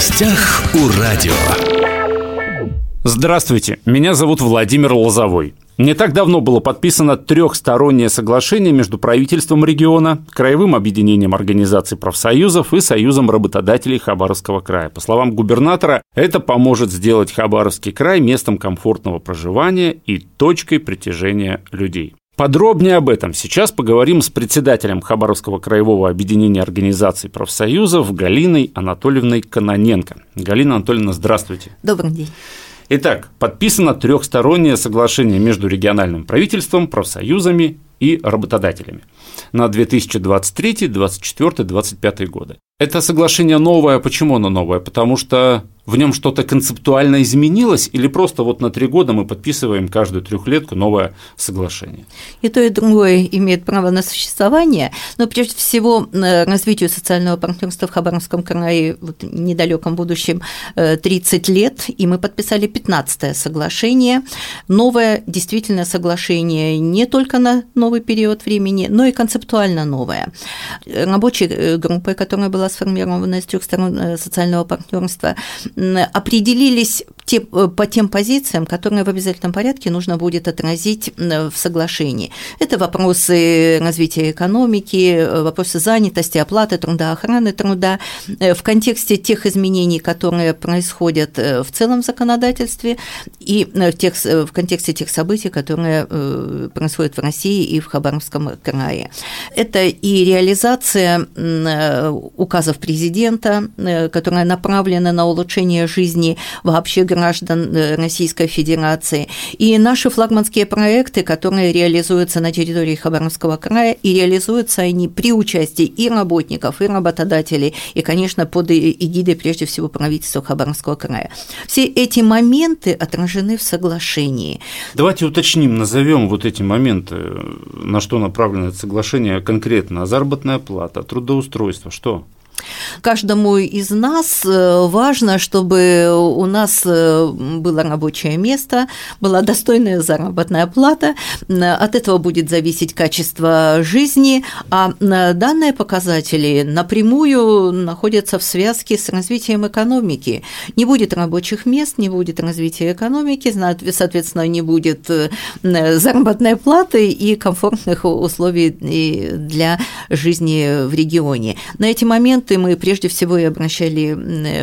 гостях у радио. Здравствуйте, меня зовут Владимир Лозовой. Не так давно было подписано трехстороннее соглашение между правительством региона, Краевым объединением организаций профсоюзов и Союзом работодателей Хабаровского края. По словам губернатора, это поможет сделать Хабаровский край местом комфортного проживания и точкой притяжения людей. Подробнее об этом сейчас поговорим с председателем Хабаровского краевого объединения организаций профсоюзов Галиной Анатольевной Каноненко. Галина Анатольевна, здравствуйте. Добрый день. Итак, подписано трехстороннее соглашение между региональным правительством, профсоюзами и работодателями на 2023, 2024, 2025 годы. Это соглашение новое. Почему оно новое? Потому что в нем что-то концептуально изменилось или просто вот на три года мы подписываем каждую трехлетку новое соглашение? И то, и другое имеет право на существование, но прежде всего э, развитию социального партнерства в Хабаровском крае в недалеком будущем 30 э, лет, и мы подписали 15 соглашение, новое действительно соглашение не только на новый период времени, но и концептуально новое. Рабочей э, группой, которая была сформирована из трех сторон социального партнерства, определились те, э, по тем позициям, которые в обязательном порядке нужно будет отразить в соглашении. Это вопросы развития экономики, э, вопросы занятости, оплаты труда, охраны труда э, в контексте тех изменений, которые происходят в целом в законодательстве и в, тех, в контексте тех событий, которые происходят в России и в Хабаровском крае. Это и реализация указов президента, которая направлена на улучшение жизни вообще граждан э, Российской Федерации, и наши флагманские проекты, которые реализуются на территории Хабаровского края, и реализуются они при участии и работников, и работодателей, и, конечно, под эгидой, прежде всего, правительства Хабаровского края. Все эти моменты отражены в соглашении. Давайте уточним, назовем вот эти моменты, на что направлено это соглашение конкретно. Заработная плата, трудоустройство, что? Каждому из нас э, важно, чтобы у нас э, было рабочее место, была достойная заработная плата, от этого будет зависеть качество жизни, а данные показатели напрямую находятся в связке с развитием экономики. Не будет рабочих мест, не будет развития экономики, соответственно, не будет э, заработной платы и комфортных условий для жизни в регионе. На эти моменты пункты мы прежде всего и обращали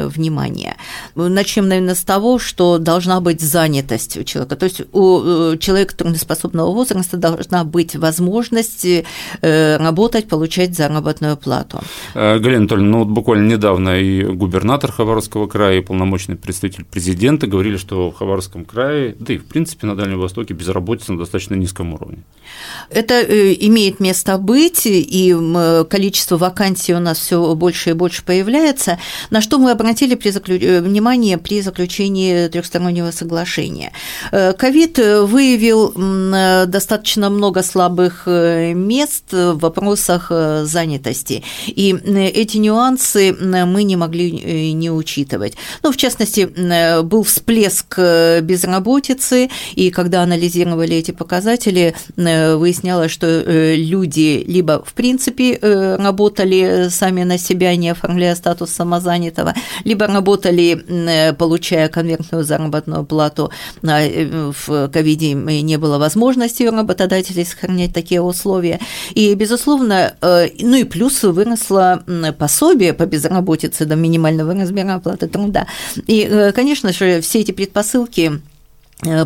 внимание. Начнем, наверное, с того, что должна быть занятость у человека. То есть у э, человека трудоспособного возраста должна быть возможность э, работать, получать заработную плату. Э, Галина Анатольевна, ну вот буквально недавно и губернатор Хабаровского края, и полномочный представитель президента говорили, что в Хабаровском крае, да и в принципе на Дальнем Востоке безработица на достаточно низком уровне. Это имеет место быть, и количество вакансий у нас все больше больше и больше появляется, на что мы обратили при заключ... Э, внимание при заключении трехстороннего соглашения. Э, ковид выявил э, достаточно много слабых мест в вопросах занятости, и эти нюансы мы не могли не учитывать. Ну, в частности, был всплеск безработицы, и когда анализировали эти показатели, выяснялось, что люди либо в принципе работали сами на себя, себя, не оформляя статус самозанятого, либо работали, э, получая конвертную заработную плату, э, в ковиде не было возможности у работодателей сохранять такие условия. И, безусловно, э, ну и плюс выросло пособие по безработице до минимального размера оплаты труда. И, конечно же, все эти предпосылки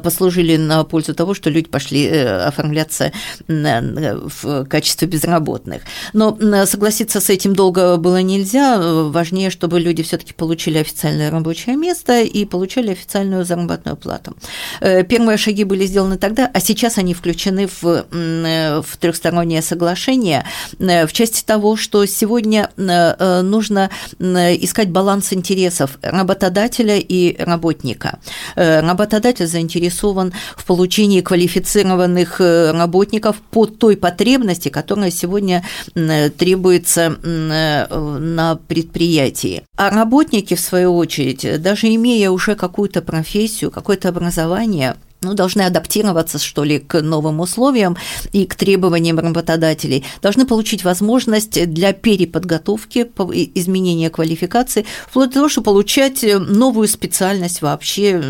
послужили на пользу того, что люди пошли э, оформляться в качестве безработных. Но согласиться с этим долго было нельзя. Важнее, чтобы люди все-таки получили официальное рабочее место и получали официальную заработную плату. Э, первые шаги были сделаны тогда, а сейчас они включены в, в трехстороннее соглашение в части того, что сегодня нужно искать баланс интересов работодателя и работника. Работодатель за заинтересован в получении квалифицированных э, работников по той потребности, которая сегодня требуется э, на предприятии. А работники, в свою очередь, даже имея уже какую-то профессию, какое-то образование, ну, должны адаптироваться, что ли, к новым условиям и к требованиям работодателей, должны получить возможность для переподготовки, изменения квалификации, вплоть до того, чтобы получать новую специальность вообще,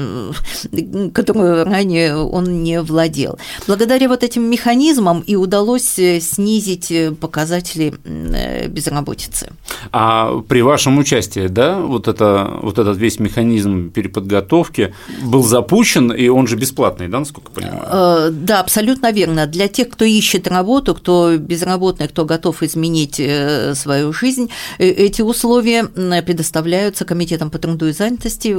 которую ранее он не владел. Благодаря вот этим механизмам и удалось снизить показатели безработицы. А при вашем участии, да, вот, это, вот этот весь механизм переподготовки был запущен, и он же бесплатный бесплатный, да, насколько понимаю? Э, да, абсолютно верно. Для тех, кто ищет работу, кто безработный, кто готов изменить э, свою жизнь, э, эти условия предоставляются Комитетом по труду и занятости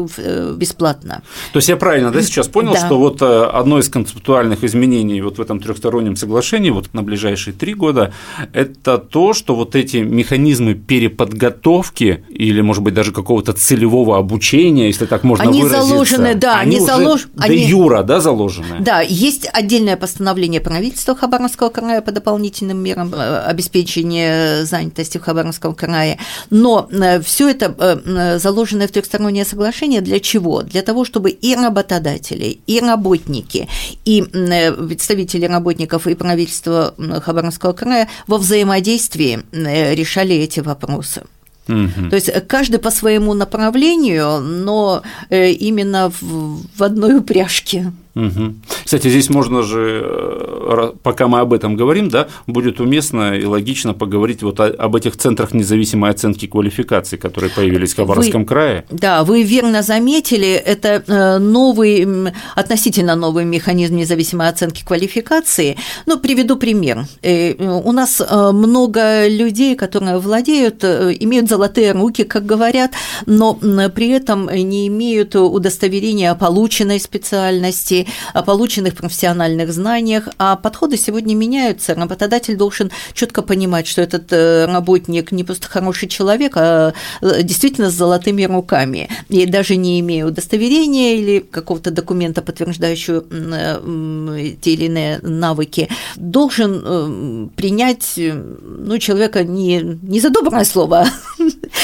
бесплатно. То есть я правильно, да, сейчас понял, да. что вот одно из концептуальных изменений вот в этом трехстороннем соглашении вот на ближайшие три года – это то, что вот эти механизмы переподготовки или, может быть, даже какого-то целевого обучения, если так можно они выразиться, заложены, да, они, они заложены, они... юра, да, заложенное? Да, есть отдельное постановление правительства Хабаровского края по дополнительным мерам э, обеспечения занятости в Хабаровском крае, но э, все это э, заложенное в трехстороннее соглашение для чего? Для того, чтобы и работодатели, и работники, и представители работников и правительства Хабаровского края во взаимодействии решали эти вопросы. Угу. То есть каждый по своему направлению, но именно в, в одной упряжке. Угу. Кстати, здесь можно же, э, пока мы об этом говорим, да, будет уместно и логично поговорить вот об этих центрах независимой оценки квалификации, которые появились в Хабаровском вы, крае. Да, вы верно заметили, это э, новый, относительно новый механизм независимой оценки квалификации. Ну, приведу пример. Э, у нас много людей, которые владеют, имеют золотые руки, как говорят, но при этом не имеют удостоверения о полученной специальности, о полученных профессиональных знаниях, а подходы сегодня меняются. Работодатель должен четко понимать, что этот э, работник не просто хороший человек, а э, действительно с золотыми руками. И даже не имея удостоверения или какого-то документа, подтверждающего э, те или иные навыки, должен принять ну, человека не, не за доброе слово,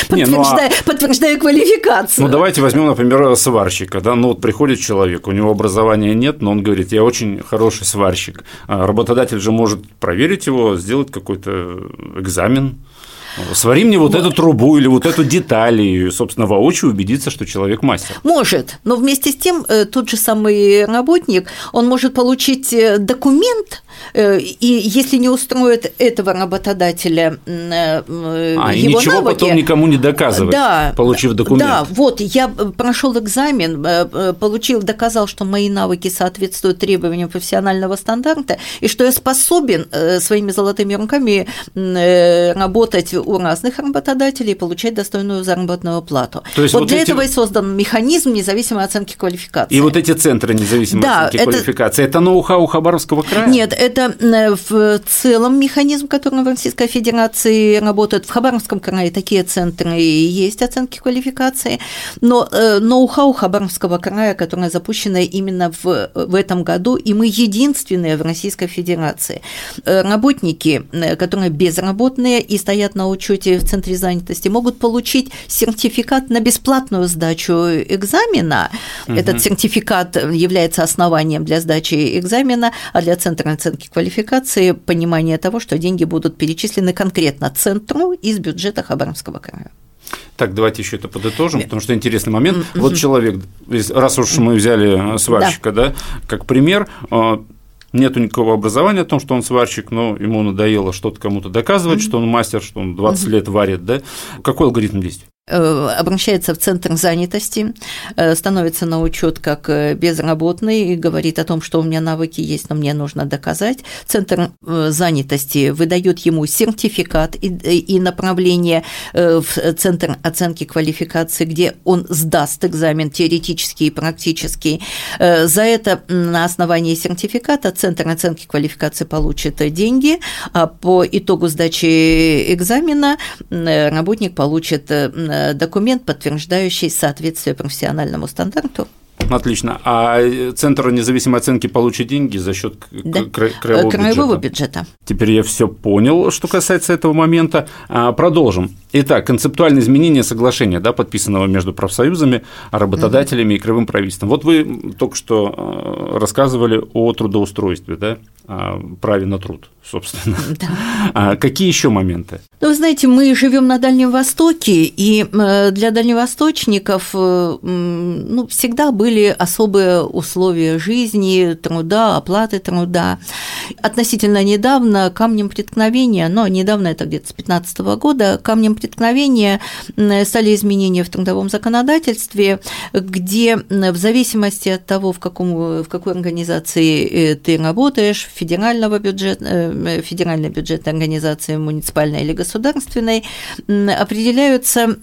подтверждая, ну, а... подтверждая квалификацию. Ну, давайте возьмем, например, сварщика. Да? Ну, вот приходит человек, у него образования нет, но он говорит, я очень хороший сварщик. А работодатель же может проверить его, сделать какой-то экзамен. Свари мне вот, вот эту трубу или вот эту деталь, и, собственно, воочию убедиться, что человек мастер. Может, но вместе с тем э, тот же самый работник, он может получить э, документ, и если не устроит этого работодателя а, его и ничего навыки, потом никому не доказывать, да, получив документ. Да, вот, я прошел экзамен, получил, доказал, что мои навыки соответствуют требованиям профессионального стандарта, и что я способен своими золотыми руками работать у разных работодателей и получать достойную заработную плату. То есть вот, вот для эти... этого и создан механизм независимой оценки квалификации. И вот эти центры независимой да, оценки это... квалификации, это ноу-хау Хабаровского края? Нет, это э, в целом механизм, который в Российской Федерации работает. В Хабаровском крае такие центры есть оценки квалификации, но э, ноу-хау Хабаровского края, которое запущено именно в, в этом году, и мы единственные в Российской Федерации. Э, работники, которые безработные и стоят на учете в центре занятости могут получить сертификат на бесплатную сдачу экзамена. Угу. Этот сертификат является основанием для сдачи экзамена, а для центра оценки квалификации понимание того, что деньги будут перечислены конкретно центру из бюджета Хабаровского края. Так, давайте еще это подытожим, потому что интересный момент. Вот человек, раз уж мы взяли сварщика, да, да как пример, а, нету никакого образования о том, что он сварщик, но ему надоело что-то кому-то доказывать, mm-hmm. что он мастер, что он 20 mm-hmm. лет варит, да? Какой алгоритм действий? Э, обращается в центр занятости, э, становится на учет как э, безработный и говорит о том, что у меня навыки есть, но мне нужно доказать. Центр занятости выдает ему сертификат и направление в центр оценки квалификации, где он сдаст экзамен теоретический и практический. За это на основании сертификата центр оценки квалификации получит деньги, а по итогу сдачи экзамена работник получит документ, подтверждающий соответствие профессиональному стандарту Отлично. А Центр независимой оценки получит деньги за счет да. краевого, краевого бюджета. бюджета. Теперь я все понял, что касается этого момента. А, продолжим. Итак, концептуальное изменение соглашения, да, подписанного между профсоюзами, работодателями и краевым правительством. Вот вы только что а, рассказывали о трудоустройстве, да, праве на труд, собственно. Да. А какие еще моменты? Ну, вы знаете, мы живем на Дальнем Востоке, и э, для дальневосточников э, ну, всегда были особые условия жизни, труда, оплаты труда. Относительно недавно камнем преткновения, но недавно это где-то с 2015 года, камнем преткновения стали изменения в трудовом законодательстве, где в зависимости от того, в, каком, в какой организации э, ты работаешь, федерального бюджета, э, федеральной бюджетной организации, муниципальной или государственной, определяются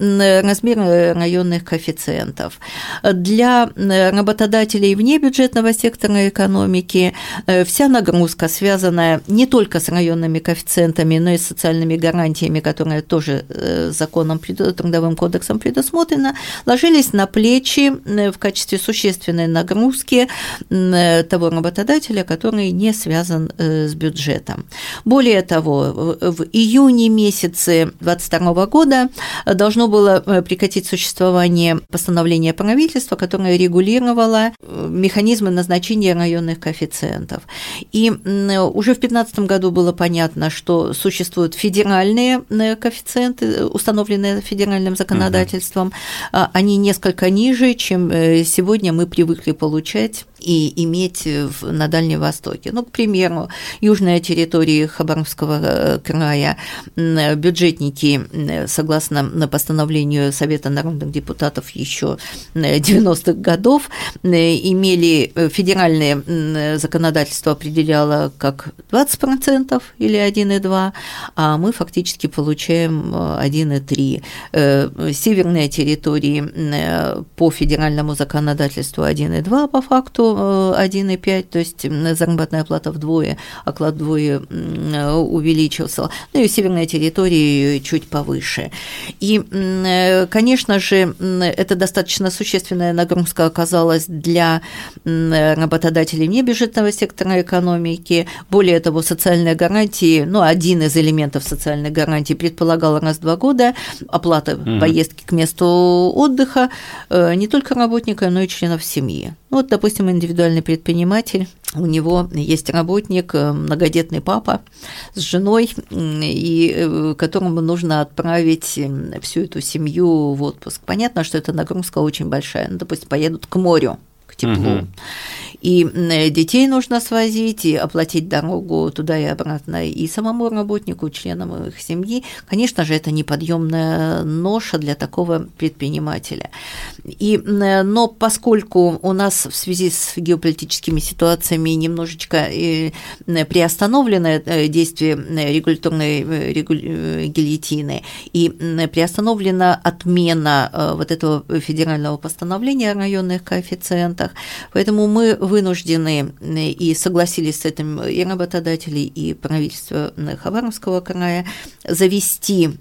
размеры районных коэффициентов. Для работодателей вне бюджетного сектора экономики э, вся нагрузка, связанная не только с районными коэффициентами, но и с социальными гарантиями, которые тоже э, законом, трудовым кодексом предусмотрено, ложились на плечи в качестве существенной нагрузки того работодателя, который не связан связан э, с бюджетом. Более того, в июне месяце 2022 года должно было э, прекратить существование постановления правительства, которое регулировало э, механизмы назначения районных коэффициентов. И уже в 2015 году было понятно, что существуют федеральные коэффициенты, установленные федеральным законодательством, угу. они несколько ниже, чем сегодня мы привыкли получать и иметь на Дальнем Востоке. Ну, к примеру, южная территория Хабаровского э, края, бюджетники, согласно постановлению Совета народных депутатов еще 90-х годов, имели э, федеральное законодательство определяло как 20% или 1,2, а мы фактически получаем 1,3. Э, северные территории по федеральному законодательству 1,2 по факту, 1,5, то есть заработная плата вдвое, оклад вдвое увеличился. Ну и северная территория чуть повыше. И, конечно же, это достаточно существенная нагрузка оказалась для работодателей небюджетного сектора экономики. Более того, социальные гарантии, ну, один из элементов социальной гарантии предполагал раз в два года оплата угу. поездки к месту отдыха э, не только работника, но и членов семьи. Вот, допустим, индивидуальный предприниматель, у него есть работник, э, многодетный папа с женой, и э, которому нужно отправить всю эту семью в отпуск. Понятно, что эта нагрузка очень большая. Ну, допустим, поедут к морю, к теплу. Угу. И детей нужно свозить, и оплатить дорогу туда и обратно и самому работнику, членам их семьи. Конечно же, это неподъемная ноша для такого предпринимателя. И, но поскольку у нас в связи с геополитическими ситуациями немножечко э, приостановлено э, действие регуляторной э, гильотины и приостановлена отмена вот этого федерального постановления о районных коэффициентах, поэтому мы вынуждены и согласились с этим и работодатели, и правительство Хабаровского края завести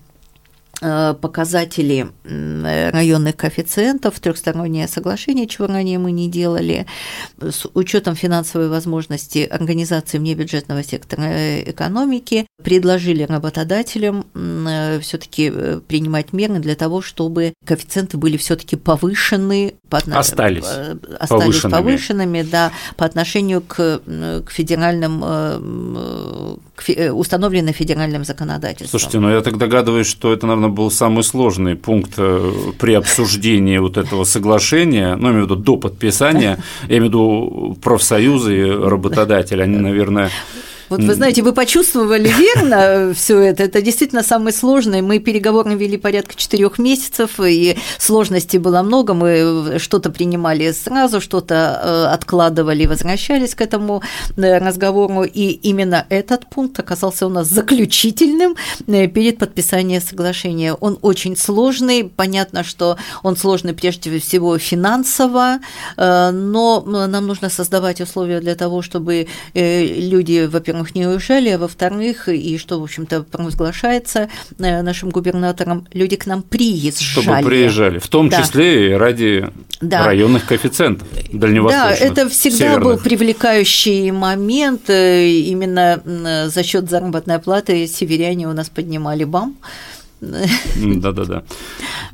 Э, показатели районных коэффициентов, трехстороннее соглашение, чего ранее мы не делали, с учетом финансовой возможности организации внебюджетного сектора экономики, предложили работодателям э, все-таки э, принимать меры для того, чтобы коэффициенты были все-таки повышены, по остались, остались повышенными. повышенными, да, по отношению к, к федеральным, к установленным федеральным законодательством. Слушайте, ну я так догадываюсь, что это, наверное, был самый сложный пункт э, при обсуждении вот этого соглашения, ну, я имею в виду до подписания, я имею в виду профсоюзы и работодатели, они, наверное, вот вы знаете, вы почувствовали верно все это. Это действительно самое сложное. Мы переговоры вели порядка четырех месяцев, и сложностей было много. Мы что-то принимали сразу, что-то э, откладывали, возвращались к этому э, разговору. И именно этот пункт оказался у нас заключительным э, перед подписанием соглашения. Он очень сложный. Понятно, что он сложный прежде всего финансово, но нам нужно создавать условия для того, чтобы люди, во-первых, во-первых, не уезжали, а во-вторых, и что, в общем-то, провозглашается нашим губернатором, люди к нам приезжали. Чтобы приезжали, в том да. числе и ради да. районных коэффициентов дальневосточных. Да, это всегда северных. был привлекающий момент, именно за счет заработной платы северяне у нас поднимали БАМ. Да-да-да.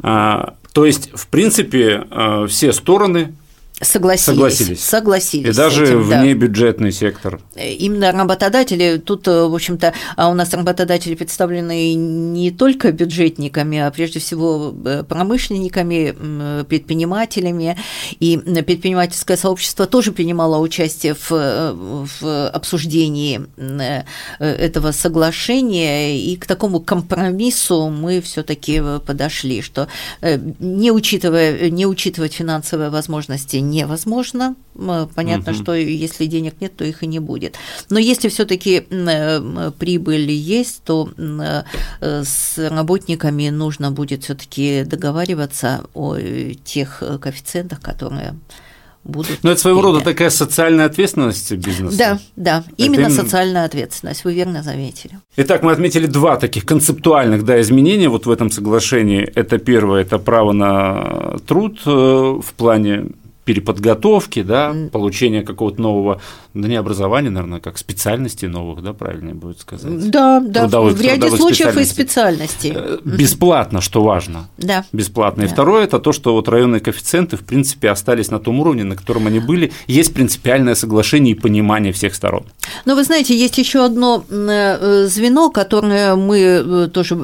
А, то есть, в принципе, а, все стороны Согласились. Согласились. Согласились. И даже этим, внебюджетный да. сектор. Именно работодатели, тут, в общем-то, а у нас работодатели представлены не только бюджетниками, а прежде всего э, промышленниками, предпринимателями. И предпринимательское сообщество тоже принимало участие в, в обсуждении э, этого соглашения. И к такому компромиссу мы все-таки подошли, что э, не учитывая, не учитывать финансовые возможности невозможно. Понятно, угу. что если денег нет, то их и не будет. Но если все-таки прибыль есть, то э, с работниками нужно будет все-таки договариваться о э, тех коэффициентах, которые будут. Но это своего рода такая социальная ответственность бизнеса. Да, да, именно это... социальная ответственность, вы верно заметили. Итак, мы отметили два таких концептуальных да, изменения вот в этом соглашении. Это первое, это право на труд э, в плане переподготовки, да, получения какого-то нового, да не образования, наверное, как специальностей новых, да, правильнее будет сказать. Да, да, трудовых, в ряде случаев и специальностей. Э, бесплатно, что важно. Да. Бесплатно. И да. второе – это то, что вот районные коэффициенты, в принципе, остались на том уровне, на котором они были. Есть принципиальное соглашение и понимание всех сторон. Но вы знаете, есть еще одно э, звено, которое мы э, тоже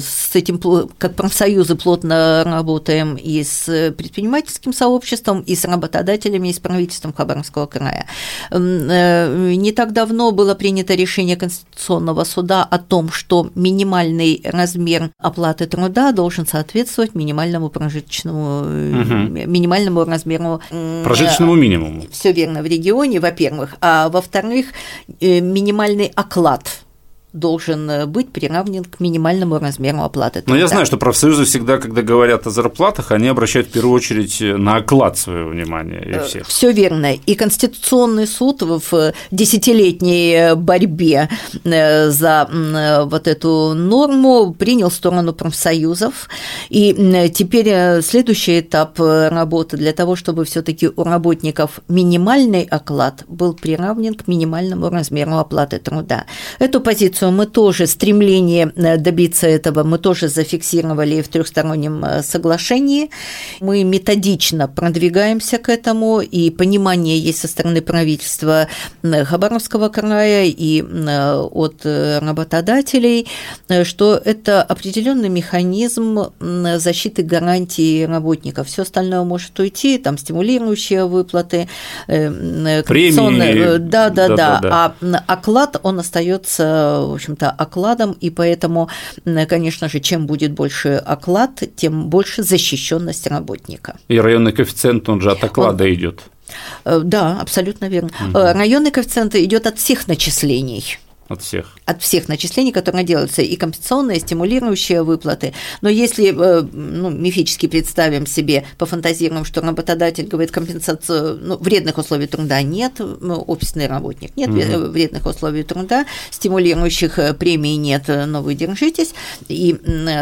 с этим, как профсоюзы, плотно работаем и с предпринимательским сообществом, и с работодателями и с правительством Хабаровского края. Э, не так давно было принято решение Конституционного суда о том, что минимальный размер оплаты труда должен соответствовать минимальному прожиточному, угу. минимальному размеру прожиточному минимуму. Все верно в регионе, во-первых, а во-вторых, минимальный оклад должен э, быть приравнен к минимальному размеру оплаты труда. Но я знаю, что профсоюзы всегда, когда говорят о зарплатах, они обращают в первую очередь на оклад свое внимание и э, всех. Все верно. И Конституционный суд в десятилетней борьбе э, за вот эту норму принял сторону профсоюзов. И теперь следующий этап работы для того, чтобы все-таки у работников минимальный оклад был приравнен к минимальному размеру оплаты труда. Эту позицию позицию мы тоже, стремление э, добиться этого мы тоже зафиксировали в трехстороннем э, соглашении. Мы методично продвигаемся к этому, и понимание есть со стороны правительства э, Хабаровского края и от работодателей, что это определенный механизм защиты гарантии работников. Все остальное может уйти, там стимулирующие выплаты, премии, да, да, да, да, да. а оклад он остается в общем-то, окладом, и поэтому, конечно же, чем будет больше оклад, тем больше защищенность работника. И районный коэффициент, он же от оклада он... идет. Э, да, абсолютно верно. Угу. Районный коэффициент идет от всех начислений. От всех. От всех начислений, которые делаются, и компенсационные, и стимулирующие выплаты. Но если э, ну, мифически представим себе, пофантазируем, что работодатель говорит компенсацию, ну, вредных условий труда нет, офисный работник нет, угу. вредных условий труда, стимулирующих э, премий нет, но вы держитесь, и,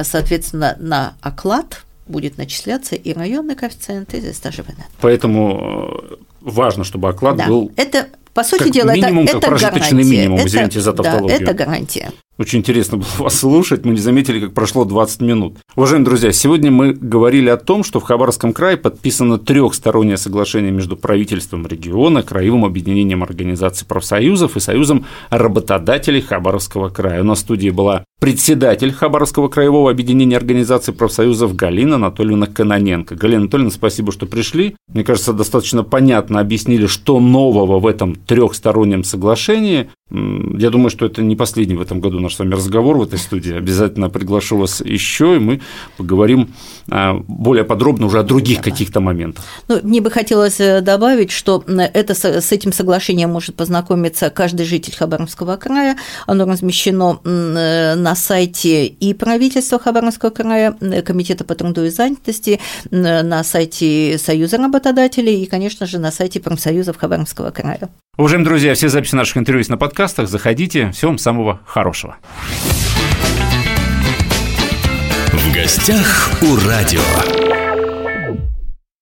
соответственно, на оклад будет начисляться и районный коэффициент, и даже Поэтому важно, чтобы оклад да. был это по сути как дела, минимум, это, как это гарантия. минимум, извините за тавтологию. Да, это гарантия. Очень интересно было вас слушать, мы не заметили, как прошло 20 минут. Уважаемые друзья, сегодня мы говорили о том, что в Хабаровском крае подписано трехстороннее соглашение между правительством региона, Краевым объединением организаций профсоюзов и Союзом работодателей Хабаровского края. У нас в студии была председатель Хабаровского краевого объединения организаций профсоюзов Галина Анатольевна Каноненко. Галина Анатольевна, спасибо, что пришли. Мне кажется, достаточно понятно объяснили, что нового в этом трехстороннем соглашении. Я думаю, что это не последний в этом году наш с вами разговор в этой студии. Обязательно приглашу вас еще, и мы поговорим а, более подробно уже о других каких-то моментах. Ну, мне бы хотелось э, добавить, что это, с этим соглашением может познакомиться каждый житель Хабаровского края. Оно размещено э, на сайте и правительства Хабаровского края, э, Комитета по труду и занятости, на сайте Союза работодателей и, конечно же, на сайте профсоюзов Хабаровского края. Уважаемые друзья, все записи наших интервью есть на подкастах. Заходите. Всего вам самого хорошего. В гостях у радио.